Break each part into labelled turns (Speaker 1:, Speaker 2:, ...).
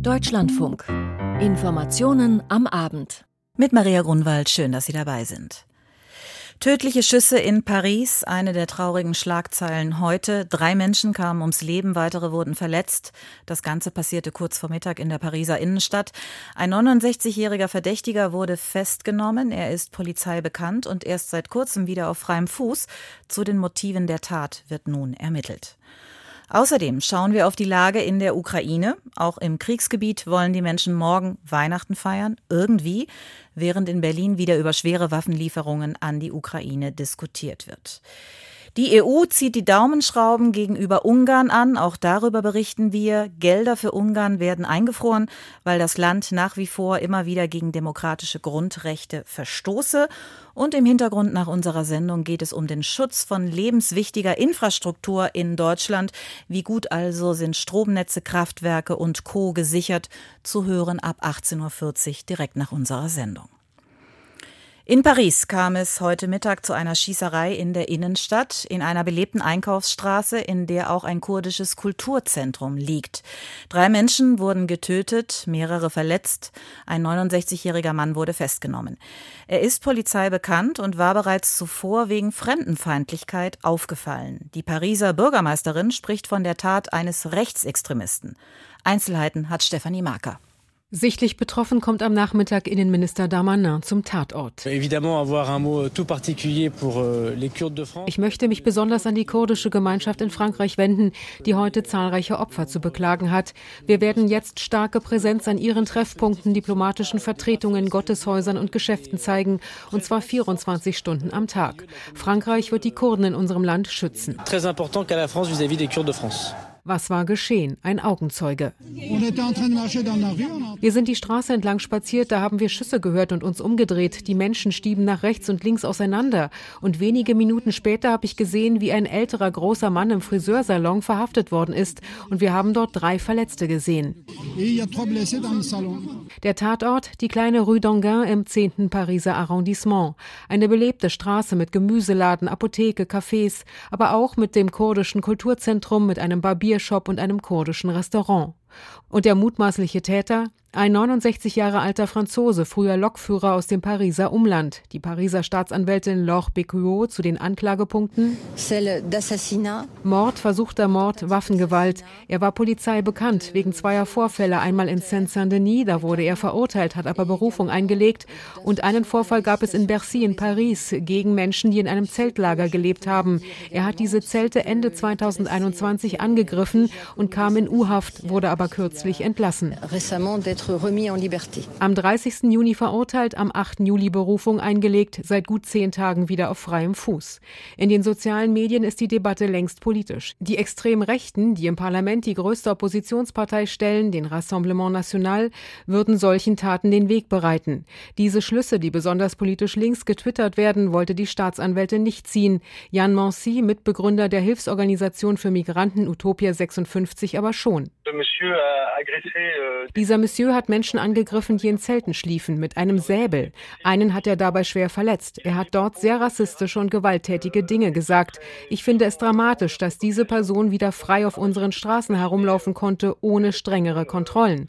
Speaker 1: Deutschlandfunk. Informationen am Abend.
Speaker 2: Mit Maria Grunwald, schön, dass Sie dabei sind. Tödliche Schüsse in Paris, eine der traurigen Schlagzeilen heute. Drei Menschen kamen ums Leben, weitere wurden verletzt. Das Ganze passierte kurz vor Mittag in der Pariser Innenstadt. Ein 69-jähriger Verdächtiger wurde festgenommen. Er ist Polizei bekannt und erst seit kurzem wieder auf freiem Fuß. Zu den Motiven der Tat wird nun ermittelt. Außerdem schauen wir auf die Lage in der Ukraine. Auch im Kriegsgebiet wollen die Menschen morgen Weihnachten feiern, irgendwie, während in Berlin wieder über schwere Waffenlieferungen an die Ukraine diskutiert wird. Die EU zieht die Daumenschrauben gegenüber Ungarn an. Auch darüber berichten wir. Gelder für Ungarn werden eingefroren, weil das Land nach wie vor immer wieder gegen demokratische Grundrechte verstoße. Und im Hintergrund nach unserer Sendung geht es um den Schutz von lebenswichtiger Infrastruktur in Deutschland. Wie gut also sind Stromnetze, Kraftwerke und Co. gesichert? Zu hören ab 18.40 Uhr direkt nach unserer Sendung. In Paris kam es heute Mittag zu einer Schießerei in der Innenstadt, in einer belebten Einkaufsstraße, in der auch ein kurdisches Kulturzentrum liegt. Drei Menschen wurden getötet, mehrere verletzt. Ein 69-jähriger Mann wurde festgenommen. Er ist Polizei bekannt und war bereits zuvor wegen Fremdenfeindlichkeit aufgefallen. Die Pariser Bürgermeisterin spricht von der Tat eines Rechtsextremisten. Einzelheiten hat Stefanie Marker.
Speaker 3: Sichtlich betroffen kommt am Nachmittag Innenminister Damanin zum Tatort.
Speaker 4: Euh,
Speaker 3: ich möchte mich besonders an die kurdische Gemeinschaft in Frankreich wenden, die heute zahlreiche Opfer zu beklagen hat. Wir werden jetzt starke Präsenz an ihren Treffpunkten, diplomatischen Vertretungen, Gotteshäusern und Geschäften zeigen, und zwar 24 Stunden am Tag. Frankreich wird die Kurden in unserem Land schützen.
Speaker 4: Très important qu'à la France vis-à-vis des Kurdes de France.
Speaker 3: Was war geschehen? Ein Augenzeuge. Wir sind die Straße entlang spaziert, da haben wir Schüsse gehört und uns umgedreht. Die Menschen stieben nach rechts und links auseinander. Und wenige Minuten später habe ich gesehen, wie ein älterer großer Mann im Friseursalon verhaftet worden ist. Und wir haben dort drei Verletzte gesehen. Der Tatort, die kleine Rue d'Anguin im 10. Pariser Arrondissement. Eine belebte Straße mit Gemüseladen, Apotheke, Cafés, aber auch mit dem kurdischen Kulturzentrum, mit einem Barbier Biershop und einem kurdischen Restaurant. Und der mutmaßliche Täter, ein 69 Jahre alter Franzose, früher Lokführer aus dem Pariser Umland. Die Pariser Staatsanwältin Laure Bécuot zu den Anklagepunkten. Mord, versuchter Mord, Waffengewalt. Er war Polizei bekannt wegen zweier Vorfälle. Einmal in Saint-Saint-Denis, da wurde er verurteilt, hat aber Berufung eingelegt. Und einen Vorfall gab es in Bercy in Paris gegen Menschen, die in einem Zeltlager gelebt haben. Er hat diese Zelte Ende 2021 angegriffen und kam in U-Haft, wurde aber kürzlich entlassen. Am 30. Juni verurteilt, am 8. Juli Berufung eingelegt, seit gut zehn Tagen wieder auf freiem Fuß. In den sozialen Medien ist die Debatte längst politisch. Die extrem Rechten, die im Parlament die größte Oppositionspartei stellen, den Rassemblement National, würden solchen Taten den Weg bereiten. Diese Schlüsse, die besonders politisch links getwittert werden, wollte die Staatsanwältin nicht ziehen. Jan Mancy, Mitbegründer der Hilfsorganisation für Migranten Utopia 56, aber schon. Dieser Monsieur hat Menschen angegriffen, die in Zelten schliefen, mit einem Säbel. Einen hat er dabei schwer verletzt. Er hat dort sehr rassistische und gewalttätige Dinge gesagt. Ich finde es dramatisch, dass diese Person wieder frei auf unseren Straßen herumlaufen konnte, ohne strengere Kontrollen.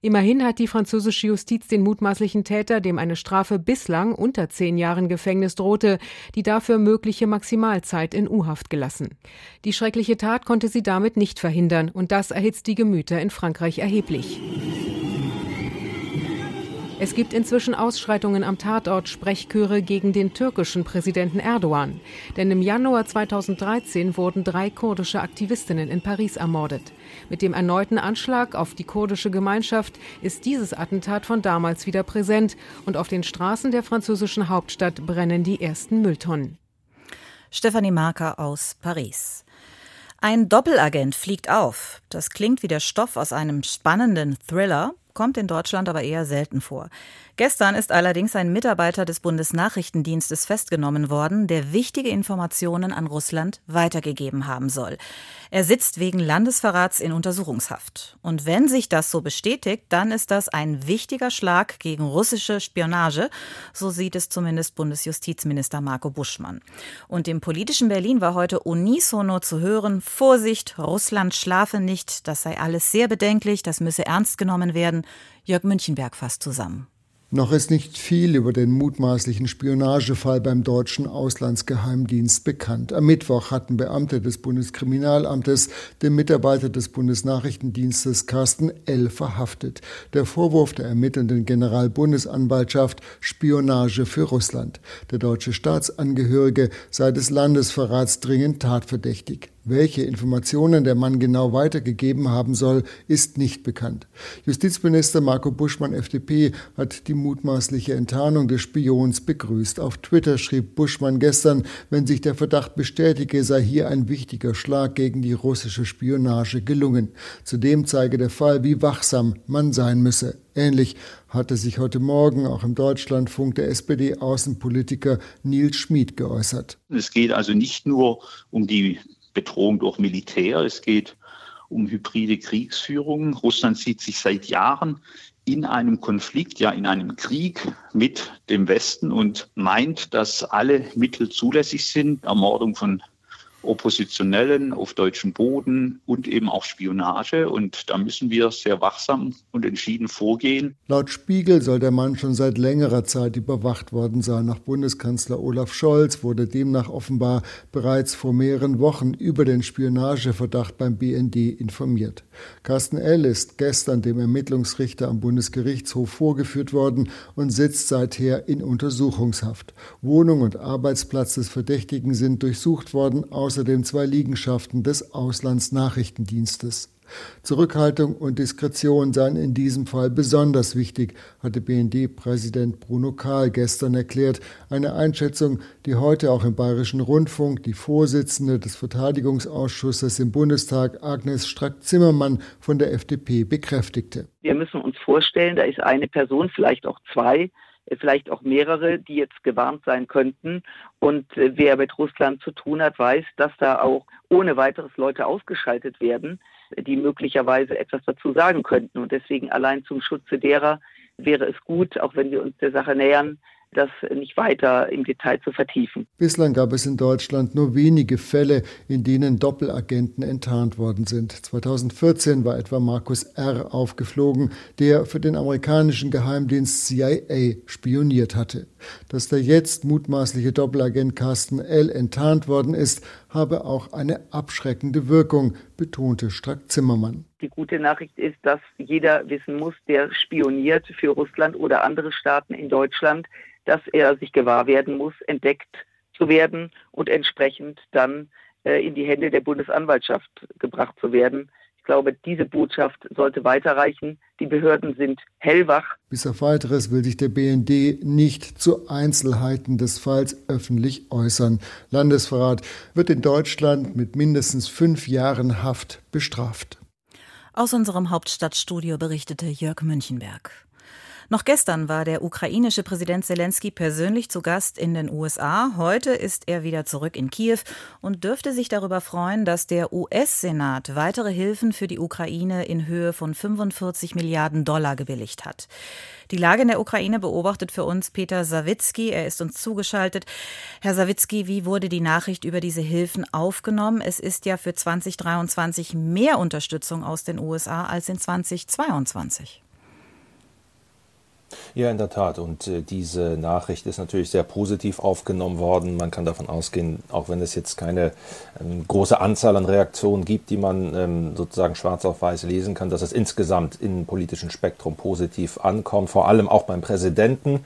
Speaker 3: Immerhin hat die französische Justiz den mutmaßlichen Täter, dem eine Strafe bislang unter zehn Jahren Gefängnis drohte, die dafür mögliche Maximalzeit in U-Haft gelassen. Die schreckliche Tat konnte sie damit nicht verhindern und das erhitzt die Gemüter in Frankreich erheblich. Es gibt inzwischen Ausschreitungen am Tatort, Sprechchöre gegen den türkischen Präsidenten Erdogan. Denn im Januar 2013 wurden drei kurdische Aktivistinnen in Paris ermordet. Mit dem erneuten Anschlag auf die kurdische Gemeinschaft ist dieses Attentat von damals wieder präsent und auf den Straßen der französischen Hauptstadt brennen die ersten Mülltonnen.
Speaker 2: Stefanie Marker aus Paris. Ein Doppelagent fliegt auf. Das klingt wie der Stoff aus einem spannenden Thriller kommt in Deutschland aber eher selten vor. Gestern ist allerdings ein Mitarbeiter des Bundesnachrichtendienstes festgenommen worden, der wichtige Informationen an Russland weitergegeben haben soll. Er sitzt wegen Landesverrats in Untersuchungshaft. Und wenn sich das so bestätigt, dann ist das ein wichtiger Schlag gegen russische Spionage, so sieht es zumindest Bundesjustizminister Marco Buschmann. Und im politischen Berlin war heute unisono zu hören, Vorsicht, Russland schlafe nicht, das sei alles sehr bedenklich, das müsse ernst genommen werden. Jörg Münchenberg fasst zusammen.
Speaker 5: Noch ist nicht viel über den mutmaßlichen Spionagefall beim deutschen Auslandsgeheimdienst bekannt. Am Mittwoch hatten Beamte des Bundeskriminalamtes den Mitarbeiter des Bundesnachrichtendienstes Carsten L. verhaftet. Der Vorwurf der ermittelnden Generalbundesanwaltschaft Spionage für Russland. Der deutsche Staatsangehörige sei des Landesverrats dringend tatverdächtig. Welche Informationen der Mann genau weitergegeben haben soll, ist nicht bekannt. Justizminister Marco Buschmann, FDP, hat die mutmaßliche Enttarnung des Spions begrüßt. Auf Twitter schrieb Buschmann gestern, wenn sich der Verdacht bestätige, sei hier ein wichtiger Schlag gegen die russische Spionage gelungen. Zudem zeige der Fall, wie wachsam man sein müsse. Ähnlich hatte sich heute Morgen auch im Deutschlandfunk der SPD-Außenpolitiker Nils Schmid geäußert.
Speaker 6: Es geht also nicht nur um die Bedrohung durch Militär, es geht um hybride Kriegsführung. Russland sieht sich seit Jahren in einem Konflikt, ja in einem Krieg mit dem Westen und meint, dass alle Mittel zulässig sind, Ermordung von Oppositionellen auf deutschem Boden und eben auch Spionage. Und da müssen wir sehr wachsam und entschieden vorgehen.
Speaker 5: Laut Spiegel soll der Mann schon seit längerer Zeit überwacht worden sein. Nach Bundeskanzler Olaf Scholz wurde demnach offenbar bereits vor mehreren Wochen über den Spionageverdacht beim BND informiert. Carsten L. ist gestern dem Ermittlungsrichter am Bundesgerichtshof vorgeführt worden und sitzt seither in Untersuchungshaft. Wohnung und Arbeitsplatz des Verdächtigen sind durchsucht worden außerdem zwei Liegenschaften des Auslandsnachrichtendienstes. Zurückhaltung und Diskretion seien in diesem Fall besonders wichtig, hatte BND-Präsident Bruno Kahl gestern erklärt. Eine Einschätzung, die heute auch im Bayerischen Rundfunk die Vorsitzende des Verteidigungsausschusses im Bundestag, Agnes Strack-Zimmermann von der FDP, bekräftigte.
Speaker 7: Wir müssen uns vorstellen, da ist eine Person, vielleicht auch zwei, vielleicht auch mehrere, die jetzt gewarnt sein könnten. Und äh, wer mit Russland zu tun hat, weiß, dass da auch ohne weiteres Leute ausgeschaltet werden, die möglicherweise etwas dazu sagen könnten. Und deswegen allein zum Schutze derer wäre es gut, auch wenn wir uns der Sache nähern, das nicht weiter im Detail zu vertiefen.
Speaker 5: Bislang gab es in Deutschland nur wenige Fälle, in denen Doppelagenten enttarnt worden sind. 2014 war etwa Markus R. aufgeflogen, der für den amerikanischen Geheimdienst CIA spioniert hatte. Dass der jetzt mutmaßliche Doppelagent Carsten L. enttarnt worden ist, habe auch eine abschreckende Wirkung, betonte Strack-Zimmermann.
Speaker 7: Die gute Nachricht ist, dass jeder wissen muss, der spioniert für Russland oder andere Staaten in Deutschland, dass er sich gewahr werden muss, entdeckt zu werden und entsprechend dann äh, in die Hände der Bundesanwaltschaft gebracht zu werden. Ich glaube, diese Botschaft sollte weiterreichen. Die Behörden sind hellwach.
Speaker 5: Bis auf weiteres will sich der BND nicht zu Einzelheiten des Falls öffentlich äußern. Landesverrat wird in Deutschland mit mindestens fünf Jahren Haft bestraft.
Speaker 2: Aus unserem Hauptstadtstudio berichtete Jörg Münchenberg. Noch gestern war der ukrainische Präsident Zelensky persönlich zu Gast in den USA. Heute ist er wieder zurück in Kiew und dürfte sich darüber freuen, dass der US-Senat weitere Hilfen für die Ukraine in Höhe von 45 Milliarden Dollar gebilligt hat. Die Lage in der Ukraine beobachtet für uns Peter Sawicki. Er ist uns zugeschaltet. Herr Sawicki, wie wurde die Nachricht über diese Hilfen aufgenommen? Es ist ja für 2023 mehr Unterstützung aus den USA als in 2022.
Speaker 8: Ja, in der Tat. Und äh, diese Nachricht ist natürlich sehr positiv aufgenommen worden. Man kann davon ausgehen, auch wenn es jetzt keine ähm, große Anzahl an Reaktionen gibt, die man ähm, sozusagen schwarz auf weiß lesen kann, dass es insgesamt im politischen Spektrum positiv ankommt. Vor allem auch beim Präsidenten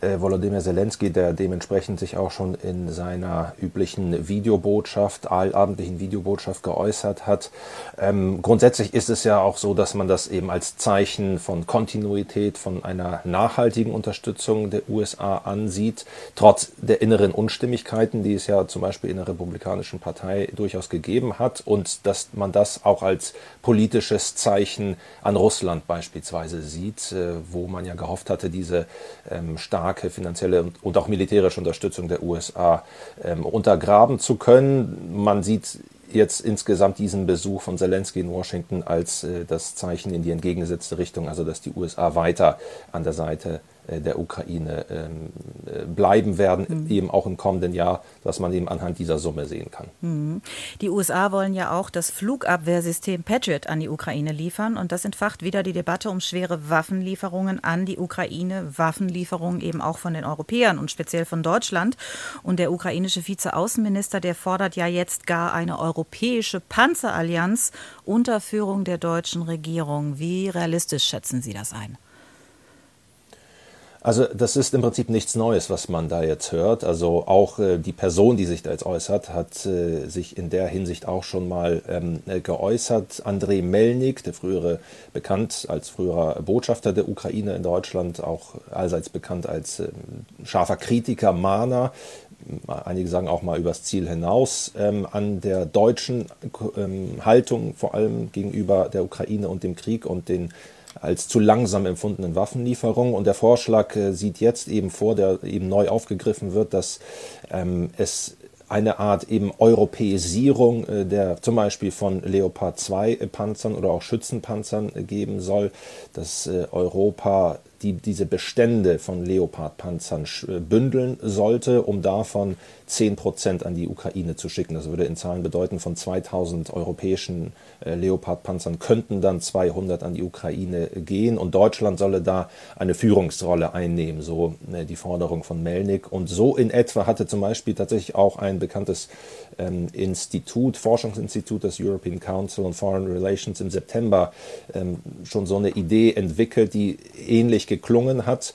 Speaker 8: äh, Volodymyr Zelensky, der dementsprechend sich auch schon in seiner üblichen Videobotschaft, allabendlichen Videobotschaft geäußert hat. Ähm, grundsätzlich ist es ja auch so, dass man das eben als Zeichen von Kontinuität, von einer nachhaltigen Unterstützung der USA ansieht, trotz der inneren Unstimmigkeiten, die es ja zum Beispiel in der Republikanischen Partei durchaus gegeben hat und dass man das auch als politisches Zeichen an Russland beispielsweise sieht, äh, wo man ja gehofft hatte, diese ähm, starke finanzielle und auch militärische Unterstützung der USA ähm, untergraben zu können. Man sieht jetzt insgesamt diesen Besuch von Zelensky in Washington als äh, das Zeichen in die entgegengesetzte Richtung, also dass die USA weiter an der Seite der Ukraine ähm, äh, bleiben werden, mhm. eben auch im kommenden Jahr, was man eben anhand dieser Summe sehen kann.
Speaker 2: Mhm. Die USA wollen ja auch das Flugabwehrsystem Patriot an die Ukraine liefern und das entfacht wieder die Debatte um schwere Waffenlieferungen an die Ukraine, Waffenlieferungen eben auch von den Europäern und speziell von Deutschland. Und der ukrainische Vizeaußenminister, der fordert ja jetzt gar eine europäische Panzerallianz unter Führung der deutschen Regierung. Wie realistisch schätzen Sie das ein?
Speaker 8: Also das ist im Prinzip nichts Neues, was man da jetzt hört. Also auch äh, die Person, die sich da jetzt äußert, hat äh, sich in der Hinsicht auch schon mal ähm, äh, geäußert. Andrei Melnik, der frühere bekannt als früherer Botschafter der Ukraine in Deutschland, auch allseits bekannt als ähm, scharfer Kritiker, Mahner, einige sagen auch mal übers Ziel hinaus, ähm, an der deutschen ähm, Haltung vor allem gegenüber der Ukraine und dem Krieg und den als zu langsam empfundenen Waffenlieferungen. Und der Vorschlag äh, sieht jetzt eben vor, der eben neu aufgegriffen wird, dass ähm, es eine Art eben Europäisierung äh, der zum Beispiel von Leopard 2 Panzern oder auch Schützenpanzern äh, geben soll, dass äh, Europa die, diese Bestände von Leopard-Panzern äh, bündeln sollte, um davon 10 Prozent an die Ukraine zu schicken. Das würde in Zahlen bedeuten, von 2000 europäischen äh, Leopard-Panzern könnten dann 200 an die Ukraine gehen und Deutschland solle da eine Führungsrolle einnehmen, so äh, die Forderung von Melnik. Und so in etwa hatte zum Beispiel tatsächlich auch ein bekanntes ähm, Institut, Forschungsinstitut, das European Council on Foreign Relations im September ähm, schon so eine Idee entwickelt, die ähnlich geklungen hat.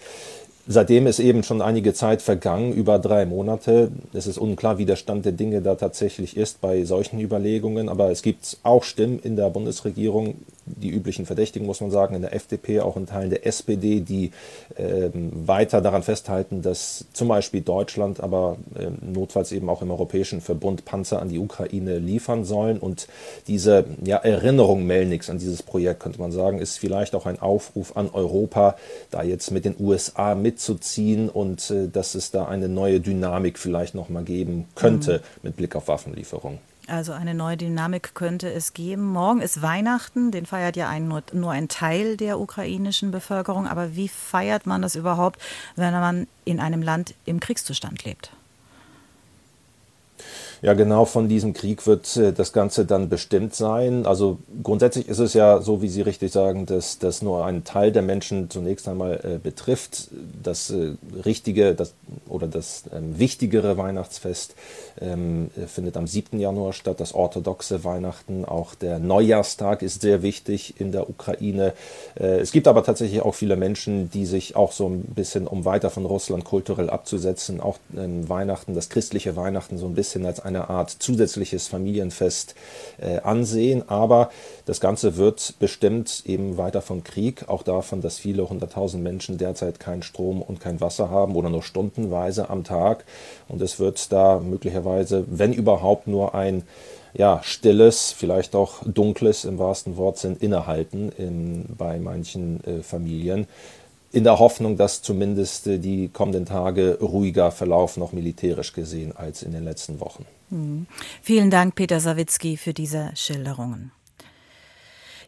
Speaker 8: Seitdem ist eben schon einige Zeit vergangen, über drei Monate. Es ist unklar, wie der Stand der Dinge da tatsächlich ist bei solchen Überlegungen. Aber es gibt auch Stimmen in der Bundesregierung, die üblichen Verdächtigen, muss man sagen, in der FDP, auch in Teilen der SPD, die äh, weiter daran festhalten, dass zum Beispiel Deutschland, aber äh, notfalls eben auch im Europäischen Verbund Panzer an die Ukraine liefern sollen. Und diese ja, Erinnerung Melniks an dieses Projekt, könnte man sagen, ist vielleicht auch ein Aufruf an Europa, da jetzt mit den USA mitzuziehen und äh, dass es da eine neue Dynamik vielleicht nochmal geben könnte mhm. mit Blick auf Waffenlieferungen.
Speaker 2: Also eine neue Dynamik könnte es geben. Morgen ist Weihnachten, den feiert ja ein, nur, nur ein Teil der ukrainischen Bevölkerung. Aber wie feiert man das überhaupt, wenn man in einem Land im Kriegszustand lebt?
Speaker 8: Ja, genau von diesem Krieg wird äh, das Ganze dann bestimmt sein. Also grundsätzlich ist es ja so, wie Sie richtig sagen, dass das nur einen Teil der Menschen zunächst einmal äh, betrifft. Das äh, richtige das, oder das ähm, wichtigere Weihnachtsfest ähm, findet am 7. Januar statt, das orthodoxe Weihnachten. Auch der Neujahrstag ist sehr wichtig in der Ukraine. Äh, es gibt aber tatsächlich auch viele Menschen, die sich auch so ein bisschen, um weiter von Russland kulturell abzusetzen, auch ähm, Weihnachten, das christliche Weihnachten so ein bisschen als eine Art zusätzliches Familienfest äh, ansehen. Aber das Ganze wird bestimmt eben weiter vom Krieg, auch davon, dass viele hunderttausend Menschen derzeit keinen Strom und kein Wasser haben oder nur stundenweise am Tag. Und es wird da möglicherweise, wenn überhaupt, nur ein ja, stilles, vielleicht auch dunkles im wahrsten Wortsinn innehalten in, bei manchen äh, Familien in der Hoffnung, dass zumindest äh, die kommenden Tage ruhiger verlaufen, auch militärisch gesehen, als in den letzten Wochen.
Speaker 2: Mhm. Vielen Dank, Peter Sawicki, für diese Schilderungen.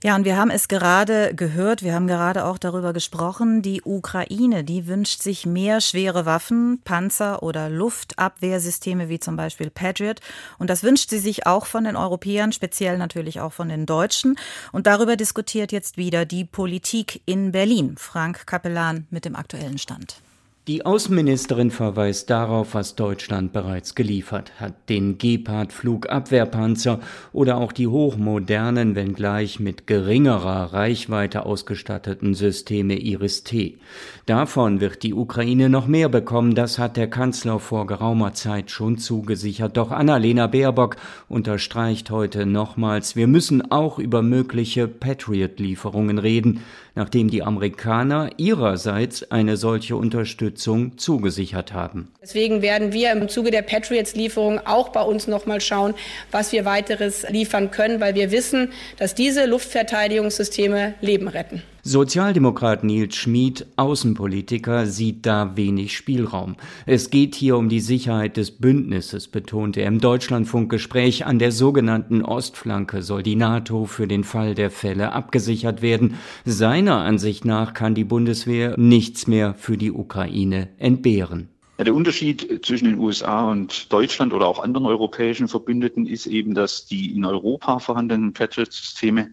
Speaker 2: Ja, und wir haben es gerade gehört, wir haben gerade auch darüber gesprochen, die Ukraine, die wünscht sich mehr schwere Waffen, Panzer oder Luftabwehrsysteme wie zum Beispiel Patriot. Und das wünscht sie sich auch von den Europäern, speziell natürlich auch von den Deutschen. Und darüber diskutiert jetzt wieder die Politik in Berlin. Frank Kapellan mit dem aktuellen Stand.
Speaker 9: Die Außenministerin verweist darauf, was Deutschland bereits geliefert hat, den Gepard-Flugabwehrpanzer oder auch die hochmodernen, wenngleich mit geringerer Reichweite ausgestatteten Systeme Iris-T. Davon wird die Ukraine noch mehr bekommen, das hat der Kanzler vor geraumer Zeit schon zugesichert. Doch Annalena Baerbock unterstreicht heute nochmals, wir müssen auch über mögliche Patriot-Lieferungen reden nachdem die Amerikaner ihrerseits eine solche Unterstützung zugesichert haben.
Speaker 10: Deswegen werden wir im Zuge der Patriots-Lieferung auch bei uns noch mal schauen, was wir weiteres liefern können, weil wir wissen, dass diese Luftverteidigungssysteme Leben retten.
Speaker 9: Sozialdemokrat Nils Schmid, Außenpolitiker, sieht da wenig Spielraum. Es geht hier um die Sicherheit des Bündnisses, betonte er im Deutschlandfunkgespräch. An der sogenannten Ostflanke soll die NATO für den Fall der Fälle abgesichert werden. Seiner Ansicht nach kann die Bundeswehr nichts mehr für die Ukraine entbehren.
Speaker 6: Ja, der Unterschied zwischen den USA und Deutschland oder auch anderen europäischen Verbündeten ist eben, dass die in Europa vorhandenen Patriot-Systeme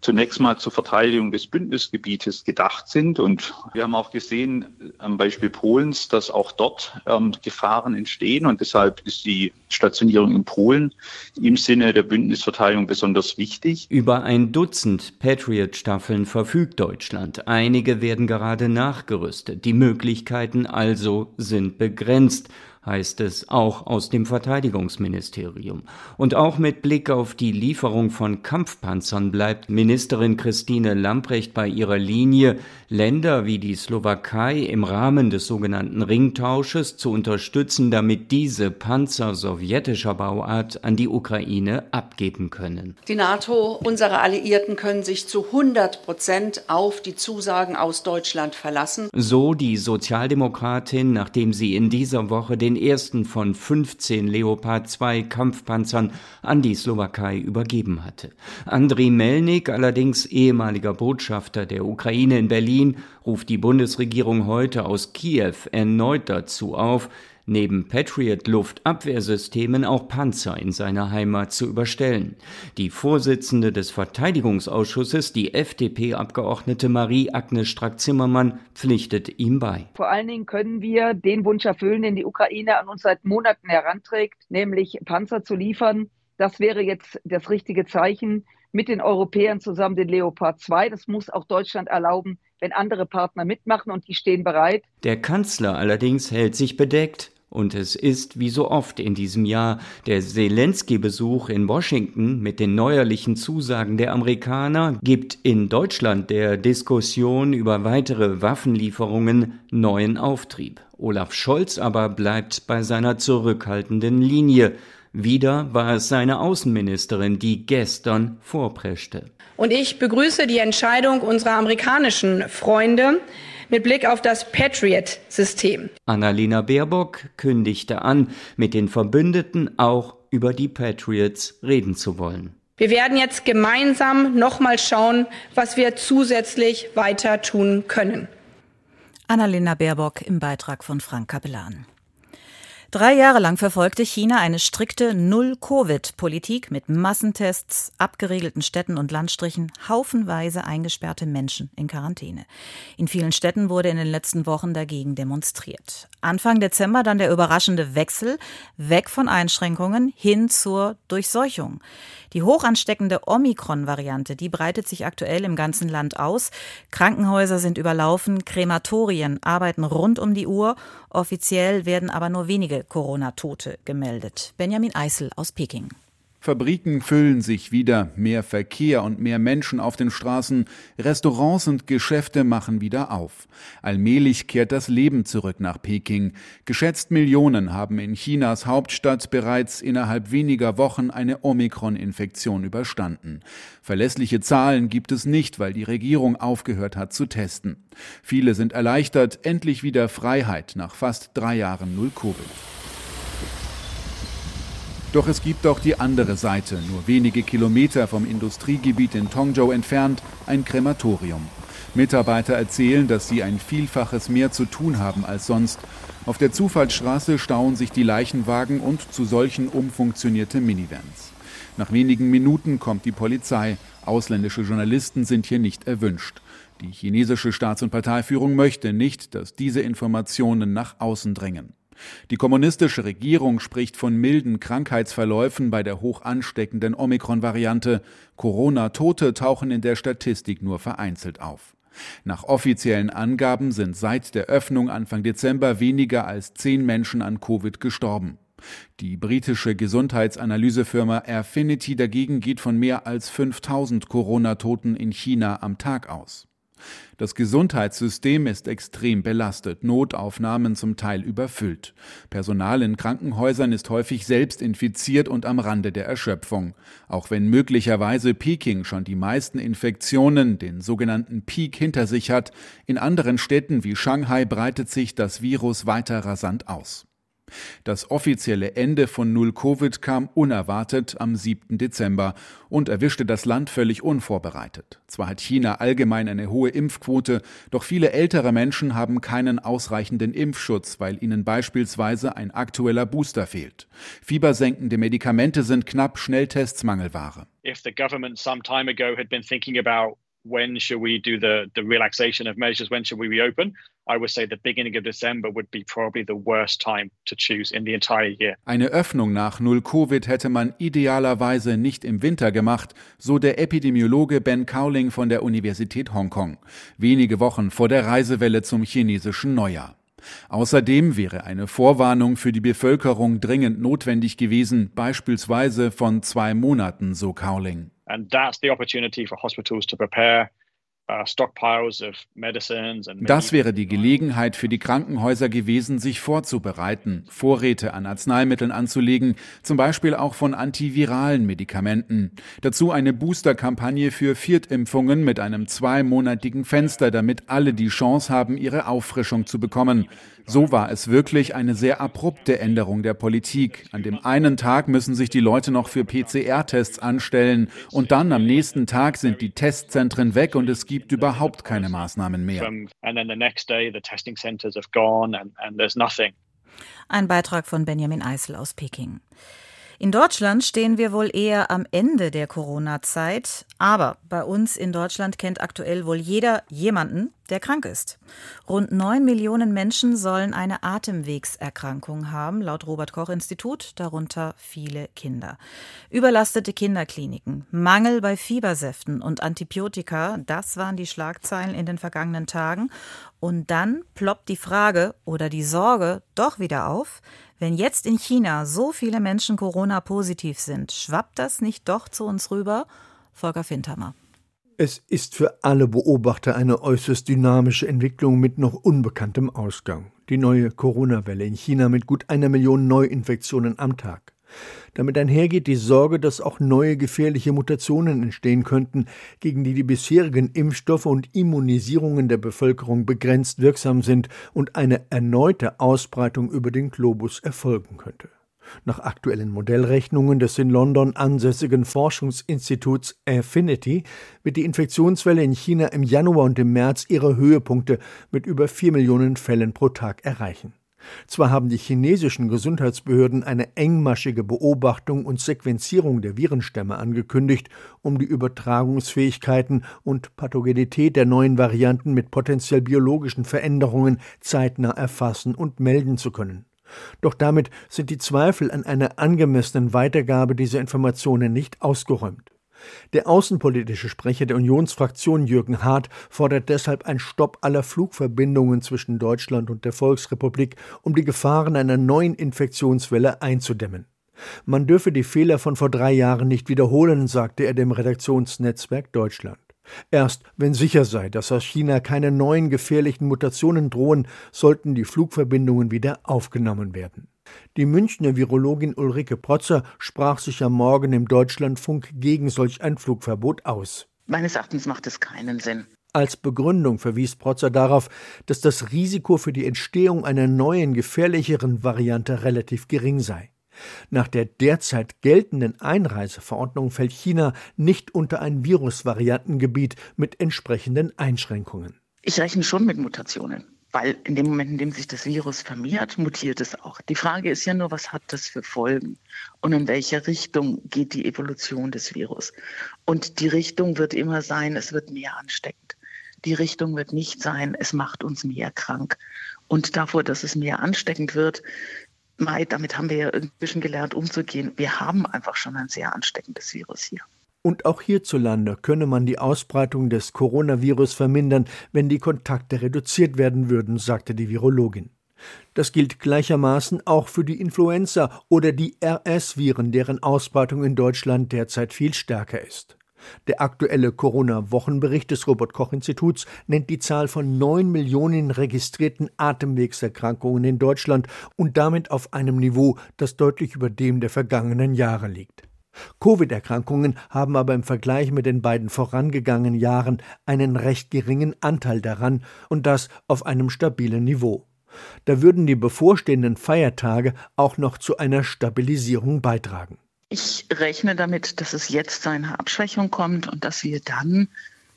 Speaker 6: zunächst mal zur Verteidigung des Bündnisgebietes gedacht sind. Und wir haben auch gesehen am Beispiel Polens, dass auch dort ähm, Gefahren entstehen. Und deshalb ist die Stationierung in Polen im Sinne der Bündnisverteidigung besonders wichtig.
Speaker 9: Über ein Dutzend Patriot-Staffeln verfügt Deutschland. Einige werden gerade nachgerüstet. Die Möglichkeiten also sind begrenzt heißt es auch aus dem Verteidigungsministerium. Und auch mit Blick auf die Lieferung von Kampfpanzern bleibt Ministerin Christine Lamprecht bei ihrer Linie, Länder wie die Slowakei im Rahmen des sogenannten Ringtausches zu unterstützen, damit diese Panzer sowjetischer Bauart an die Ukraine abgeben können.
Speaker 11: Die NATO, unsere Alliierten können sich zu 100 Prozent auf die Zusagen aus Deutschland verlassen.
Speaker 9: So die Sozialdemokratin, nachdem sie in dieser Woche den ersten von 15 Leopard 2 Kampfpanzern an die Slowakei übergeben hatte. Andriy Melnik, allerdings ehemaliger Botschafter der Ukraine in Berlin, ruft die Bundesregierung heute aus Kiew erneut dazu auf, neben Patriot-Luftabwehrsystemen auch Panzer in seiner Heimat zu überstellen. Die Vorsitzende des Verteidigungsausschusses, die FDP-Abgeordnete Marie-Agnes Strack-Zimmermann, pflichtet ihm bei.
Speaker 12: Vor allen Dingen können wir den Wunsch erfüllen, den die Ukraine an uns seit Monaten heranträgt, nämlich Panzer zu liefern. Das wäre jetzt das richtige Zeichen mit den Europäern zusammen den Leopard 2. Das muss auch Deutschland erlauben, wenn andere Partner mitmachen und die stehen bereit.
Speaker 9: Der Kanzler allerdings hält sich bedeckt und es ist, wie so oft in diesem Jahr, der Zelensky-Besuch in Washington mit den neuerlichen Zusagen der Amerikaner gibt in Deutschland der Diskussion über weitere Waffenlieferungen neuen Auftrieb. Olaf Scholz aber bleibt bei seiner zurückhaltenden Linie. Wieder war es seine Außenministerin, die gestern vorpreschte.
Speaker 10: Und ich begrüße die Entscheidung unserer amerikanischen Freunde, mit Blick auf das Patriot-System.
Speaker 9: Annalena Baerbock kündigte an, mit den Verbündeten auch über die Patriots reden zu wollen.
Speaker 10: Wir werden jetzt gemeinsam nochmal schauen, was wir zusätzlich weiter tun können.
Speaker 2: Annalena Baerbock im Beitrag von Frank Kapellan. Drei Jahre lang verfolgte China eine strikte Null-Covid-Politik mit Massentests, abgeriegelten Städten und Landstrichen, haufenweise eingesperrte Menschen in Quarantäne. In vielen Städten wurde in den letzten Wochen dagegen demonstriert. Anfang Dezember dann der überraschende Wechsel weg von Einschränkungen hin zur Durchseuchung. Die hochansteckende Omikron-Variante, die breitet sich aktuell im ganzen Land aus. Krankenhäuser sind überlaufen, Krematorien arbeiten rund um die Uhr. Offiziell werden aber nur wenige Corona-Tote gemeldet. Benjamin Eisel aus Peking.
Speaker 13: Fabriken füllen sich wieder, mehr Verkehr und mehr Menschen auf den Straßen, Restaurants und Geschäfte machen wieder auf. Allmählich kehrt das Leben zurück nach Peking. Geschätzt Millionen haben in Chinas Hauptstadt bereits innerhalb weniger Wochen eine Omikron-Infektion überstanden. Verlässliche Zahlen gibt es nicht, weil die Regierung aufgehört hat zu testen. Viele sind erleichtert, endlich wieder Freiheit nach fast drei Jahren Null-Covid. Doch es gibt auch die andere Seite, nur wenige Kilometer vom Industriegebiet in Tongzhou entfernt, ein Krematorium. Mitarbeiter erzählen, dass sie ein Vielfaches mehr zu tun haben als sonst. Auf der Zufallsstraße stauen sich die Leichenwagen und zu solchen umfunktionierte Minivans. Nach wenigen Minuten kommt die Polizei. Ausländische Journalisten sind hier nicht erwünscht. Die chinesische Staats- und Parteiführung möchte nicht, dass diese Informationen nach außen drängen. Die kommunistische Regierung spricht von milden Krankheitsverläufen bei der hoch ansteckenden Omikron-Variante. Corona-Tote tauchen in der Statistik nur vereinzelt auf. Nach offiziellen Angaben sind seit der Öffnung Anfang Dezember weniger als zehn Menschen an Covid gestorben. Die britische Gesundheitsanalysefirma Airfinity dagegen geht von mehr als 5000 Corona-Toten in China am Tag aus. Das Gesundheitssystem ist extrem belastet, Notaufnahmen zum Teil überfüllt. Personal in Krankenhäusern ist häufig selbst infiziert und am Rande der Erschöpfung. Auch wenn möglicherweise Peking schon die meisten Infektionen, den sogenannten Peak, hinter sich hat, in anderen Städten wie Shanghai breitet sich das Virus weiter rasant aus. Das offizielle Ende von Null Covid kam unerwartet am 7. Dezember und erwischte das Land völlig unvorbereitet. Zwar hat China allgemein eine hohe Impfquote, doch viele ältere Menschen haben keinen ausreichenden Impfschutz, weil ihnen beispielsweise ein aktueller Booster fehlt. Fiebersenkende Medikamente sind knapp, Schnelltests Mangelware. If the government some time ago had been thinking about when should we do the, the relaxation of measures, when should we reopen, I would say the beginning of December would be probably the worst time to choose in the entire year. Eine Öffnung nach Null Covid hätte man idealerweise nicht im Winter gemacht, so der Epidemiologe Ben Cowling von der Universität Hongkong, wenige Wochen vor der Reisewelle zum chinesischen Neujahr. Außerdem wäre eine Vorwarnung für die Bevölkerung dringend notwendig gewesen, beispielsweise von zwei Monaten, so Cowling. And that's the opportunity for hospitals to prepare das wäre die Gelegenheit für die Krankenhäuser gewesen, sich vorzubereiten, Vorräte an Arzneimitteln anzulegen, zum Beispiel auch von antiviralen Medikamenten. Dazu eine Boosterkampagne für Viertimpfungen mit einem zweimonatigen Fenster, damit alle die Chance haben, ihre Auffrischung zu bekommen. So war es wirklich eine sehr abrupte Änderung der Politik. An dem einen Tag müssen sich die Leute noch für PCR-Tests anstellen und dann am nächsten Tag sind die Testzentren weg und es gibt überhaupt keine Maßnahmen mehr.
Speaker 2: Ein Beitrag von Benjamin Eisel aus Peking. In Deutschland stehen wir wohl eher am Ende der Corona-Zeit, aber bei uns in Deutschland kennt aktuell wohl jeder jemanden, der krank ist. Rund neun Millionen Menschen sollen eine Atemwegserkrankung haben, laut Robert Koch Institut, darunter viele Kinder. Überlastete Kinderkliniken, Mangel bei Fiebersäften und Antibiotika, das waren die Schlagzeilen in den vergangenen Tagen. Und dann ploppt die Frage oder die Sorge doch wieder auf, wenn jetzt in China so viele Menschen Corona-positiv sind, schwappt das nicht doch zu uns rüber? Volker Findhammer.
Speaker 14: Es ist für alle Beobachter eine äußerst dynamische Entwicklung mit noch unbekanntem Ausgang. Die neue Corona-Welle in China mit gut einer Million Neuinfektionen am Tag. Damit einhergeht die Sorge, dass auch neue gefährliche Mutationen entstehen könnten, gegen die die bisherigen Impfstoffe und Immunisierungen der Bevölkerung begrenzt wirksam sind und eine erneute Ausbreitung über den Globus erfolgen könnte. Nach aktuellen Modellrechnungen des in London ansässigen Forschungsinstituts Affinity wird die Infektionswelle in China im Januar und im März ihre Höhepunkte mit über vier Millionen Fällen pro Tag erreichen. Zwar haben die chinesischen Gesundheitsbehörden eine engmaschige Beobachtung und Sequenzierung der Virenstämme angekündigt, um die Übertragungsfähigkeiten und Pathogenität der neuen Varianten mit potenziell biologischen Veränderungen zeitnah erfassen und melden zu können. Doch damit sind die Zweifel an einer angemessenen Weitergabe dieser Informationen nicht ausgeräumt. Der außenpolitische Sprecher der Unionsfraktion Jürgen Hart fordert deshalb einen Stopp aller Flugverbindungen zwischen Deutschland und der Volksrepublik, um die Gefahren einer neuen Infektionswelle einzudämmen. Man dürfe die Fehler von vor drei Jahren nicht wiederholen, sagte er dem Redaktionsnetzwerk Deutschland. Erst wenn sicher sei, dass aus China keine neuen gefährlichen Mutationen drohen, sollten die Flugverbindungen wieder aufgenommen werden. Die Münchner Virologin Ulrike Protzer sprach sich am Morgen im Deutschlandfunk gegen solch ein Flugverbot aus.
Speaker 15: Meines Erachtens macht es keinen Sinn.
Speaker 14: Als Begründung verwies Protzer darauf, dass das Risiko für die Entstehung einer neuen, gefährlicheren Variante relativ gering sei. Nach der derzeit geltenden Einreiseverordnung fällt China nicht unter ein Virusvariantengebiet mit entsprechenden Einschränkungen.
Speaker 15: Ich rechne schon mit Mutationen weil in dem Moment, in dem sich das Virus vermehrt, mutiert es auch. Die Frage ist ja nur, was hat das für Folgen und in welche Richtung geht die Evolution des Virus. Und die Richtung wird immer sein, es wird mehr ansteckend. Die Richtung wird nicht sein, es macht uns mehr krank. Und davor, dass es mehr ansteckend wird, Mai, damit haben wir ja inzwischen gelernt, umzugehen. Wir haben einfach schon ein sehr ansteckendes Virus hier.
Speaker 14: Und auch hierzulande könne man die Ausbreitung des Coronavirus vermindern, wenn die Kontakte reduziert werden würden, sagte die Virologin. Das gilt gleichermaßen auch für die Influenza oder die RS-Viren, deren Ausbreitung in Deutschland derzeit viel stärker ist. Der aktuelle Corona-Wochenbericht des Robert Koch Instituts nennt die Zahl von neun Millionen registrierten Atemwegserkrankungen in Deutschland und damit auf einem Niveau, das deutlich über dem der vergangenen Jahre liegt. Covid-Erkrankungen haben aber im Vergleich mit den beiden vorangegangenen Jahren einen recht geringen Anteil daran und das auf einem stabilen Niveau. Da würden die bevorstehenden Feiertage auch noch zu einer Stabilisierung beitragen.
Speaker 15: Ich rechne damit, dass es jetzt zu einer Abschwächung kommt und dass wir dann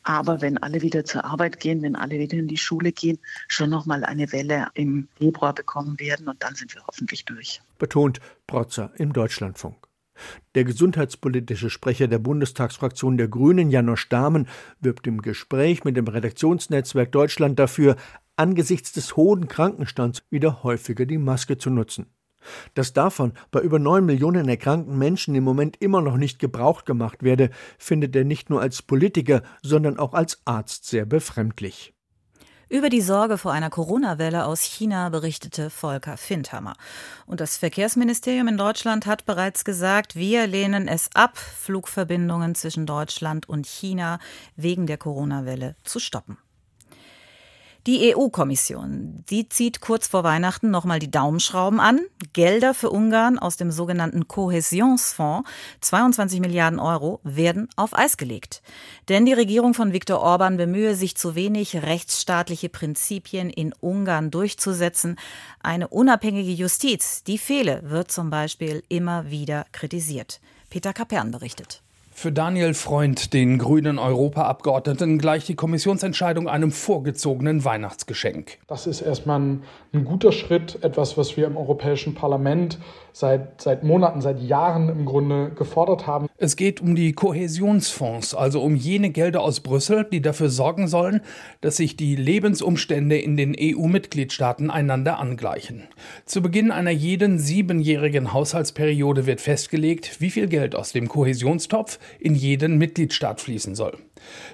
Speaker 15: aber wenn alle wieder zur Arbeit gehen, wenn alle wieder in die Schule gehen, schon noch mal eine Welle im Februar bekommen werden und dann sind wir hoffentlich durch.
Speaker 14: Betont Protzer im Deutschlandfunk. Der gesundheitspolitische Sprecher der Bundestagsfraktion der Grünen, Janosch Dahmen, wirbt im Gespräch mit dem Redaktionsnetzwerk Deutschland dafür, angesichts des hohen Krankenstands wieder häufiger die Maske zu nutzen. Dass davon bei über neun Millionen erkrankten Menschen im Moment immer noch nicht Gebrauch gemacht werde, findet er nicht nur als Politiker, sondern auch als Arzt sehr befremdlich.
Speaker 2: Über die Sorge vor einer Corona-Welle aus China berichtete Volker Findhammer. Und das Verkehrsministerium in Deutschland hat bereits gesagt, wir lehnen es ab, Flugverbindungen zwischen Deutschland und China wegen der Corona-Welle zu stoppen. Die EU-Kommission, die zieht kurz vor Weihnachten nochmal die Daumenschrauben an. Gelder für Ungarn aus dem sogenannten Kohäsionsfonds, 22 Milliarden Euro, werden auf Eis gelegt. Denn die Regierung von Viktor Orban bemühe sich zu wenig, rechtsstaatliche Prinzipien in Ungarn durchzusetzen. Eine unabhängige Justiz, die fehle, wird zum Beispiel immer wieder kritisiert. Peter Kapern berichtet.
Speaker 16: Für Daniel Freund, den grünen Europaabgeordneten, gleicht die Kommissionsentscheidung einem vorgezogenen Weihnachtsgeschenk.
Speaker 17: Das ist erstmal ein, ein guter Schritt, etwas, was wir im Europäischen Parlament seit, seit Monaten, seit Jahren im Grunde gefordert haben.
Speaker 16: Es geht um die Kohäsionsfonds, also um jene Gelder aus Brüssel, die dafür sorgen sollen, dass sich die Lebensumstände in den EU-Mitgliedstaaten einander angleichen. Zu Beginn einer jeden siebenjährigen Haushaltsperiode wird festgelegt, wie viel Geld aus dem Kohäsionstopf in jeden Mitgliedstaat fließen soll.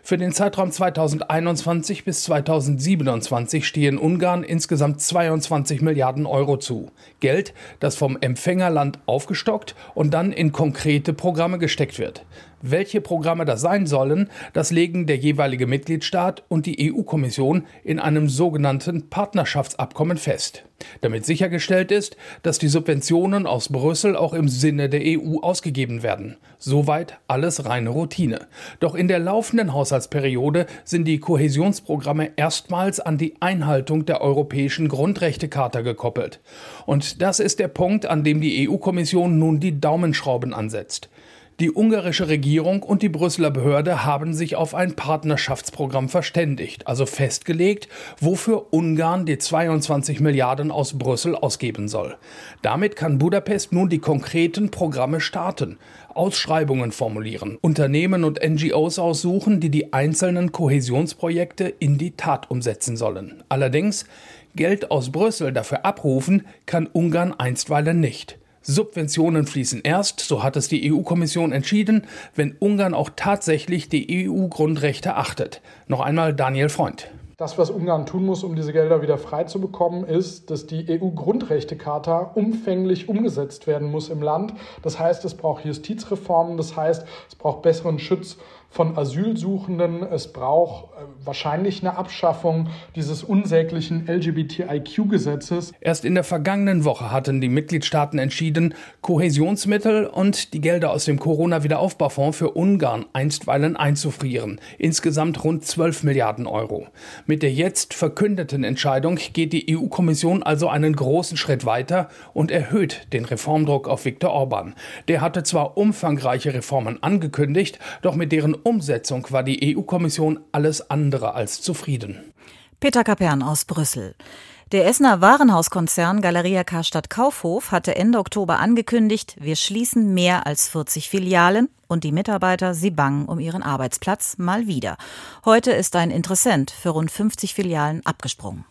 Speaker 16: Für den Zeitraum 2021 bis 2027 stehen Ungarn insgesamt 22 Milliarden Euro zu. Geld, das vom Empfängerland aufgestockt und dann in konkrete Programme gesteckt wird. Welche Programme das sein sollen, das legen der jeweilige Mitgliedstaat und die EU-Kommission in einem sogenannten Partnerschaftsabkommen fest, damit sichergestellt ist, dass die Subventionen aus Brüssel auch im Sinne der EU ausgegeben werden. Soweit alles reine Routine. Doch in der laufenden Haushaltsperiode sind die Kohäsionsprogramme erstmals an die Einhaltung der Europäischen Grundrechtecharta gekoppelt. Und das ist der Punkt, an dem die EU-Kommission nun die Daumenschrauben ansetzt. Die ungarische Regierung und die Brüsseler Behörde haben sich auf ein Partnerschaftsprogramm verständigt, also festgelegt, wofür Ungarn die 22 Milliarden aus Brüssel ausgeben soll. Damit kann Budapest nun die konkreten Programme starten, Ausschreibungen formulieren, Unternehmen und NGOs aussuchen, die die einzelnen Kohäsionsprojekte in die Tat umsetzen sollen. Allerdings Geld aus Brüssel dafür abrufen kann Ungarn einstweilen nicht. Subventionen fließen erst, so hat es die EU-Kommission entschieden, wenn Ungarn auch tatsächlich die EU-Grundrechte achtet. Noch einmal Daniel Freund.
Speaker 17: Das, was Ungarn tun muss, um diese Gelder wieder frei zu bekommen, ist, dass die EU-Grundrechtecharta umfänglich umgesetzt werden muss im Land. Das heißt, es braucht Justizreformen, das heißt, es braucht besseren Schutz von Asylsuchenden. Es braucht äh, wahrscheinlich eine Abschaffung dieses unsäglichen LGBTIQ-Gesetzes.
Speaker 16: Erst in der vergangenen Woche hatten die Mitgliedstaaten entschieden, Kohäsionsmittel und die Gelder aus dem Corona-Wiederaufbaufonds für Ungarn einstweilen einzufrieren. Insgesamt rund 12 Milliarden Euro. Mit der jetzt verkündeten Entscheidung geht die EU-Kommission also einen großen Schritt weiter und erhöht den Reformdruck auf Viktor Orban. Der hatte zwar umfangreiche Reformen angekündigt, doch mit deren Umsetzung war die EU-Kommission alles andere als zufrieden.
Speaker 2: Peter Kapern aus Brüssel. Der Essener Warenhauskonzern Galeria Karstadt Kaufhof hatte Ende Oktober angekündigt, wir schließen mehr als 40 Filialen und die Mitarbeiter, sie bangen um ihren Arbeitsplatz mal wieder. Heute ist ein Interessent für rund 50 Filialen abgesprungen.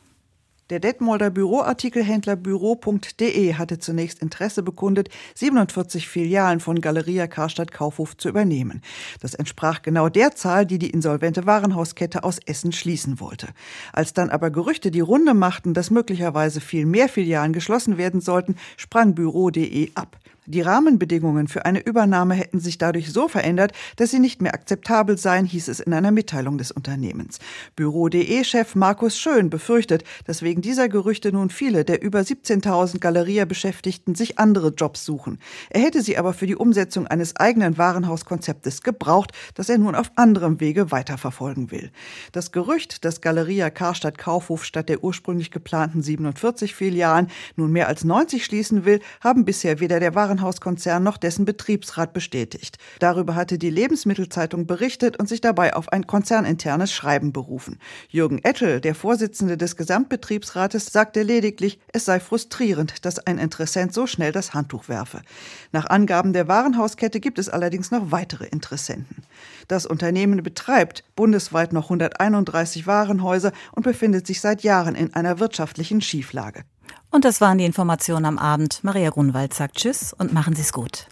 Speaker 18: Der Detmolder Büroartikelhändler Büro.de hatte zunächst Interesse bekundet, 47 Filialen von Galeria Karstadt Kaufhof zu übernehmen. Das entsprach genau der Zahl, die die insolvente Warenhauskette aus Essen schließen wollte. Als dann aber Gerüchte die Runde machten, dass möglicherweise viel mehr Filialen geschlossen werden sollten, sprang Büro.de ab. Die Rahmenbedingungen für eine Übernahme hätten sich dadurch so verändert, dass sie nicht mehr akzeptabel seien, hieß es in einer Mitteilung des Unternehmens. Büro.de-Chef Markus Schön befürchtet, dass wegen dieser Gerüchte nun viele der über 17.000 Galeria-Beschäftigten sich andere Jobs suchen. Er hätte sie aber für die Umsetzung eines eigenen Warenhauskonzeptes gebraucht, das er nun auf anderem Wege weiterverfolgen will. Das Gerücht, dass Galeria Karstadt Kaufhof statt der ursprünglich geplanten 47 Filialen nun mehr als 90 schließen will, haben bisher weder der Warenhaus Warenhauskonzern noch dessen Betriebsrat bestätigt. Darüber hatte die Lebensmittelzeitung berichtet und sich dabei auf ein konzerninternes Schreiben berufen. Jürgen Ettel, der Vorsitzende des Gesamtbetriebsrates, sagte lediglich, es sei frustrierend, dass ein Interessent so schnell das Handtuch werfe. Nach Angaben der Warenhauskette gibt es allerdings noch weitere Interessenten. Das Unternehmen betreibt bundesweit noch 131 Warenhäuser und befindet sich seit Jahren in einer wirtschaftlichen Schieflage.
Speaker 2: Und das waren die Informationen am Abend. Maria Grunwald sagt Tschüss und machen Sie es gut.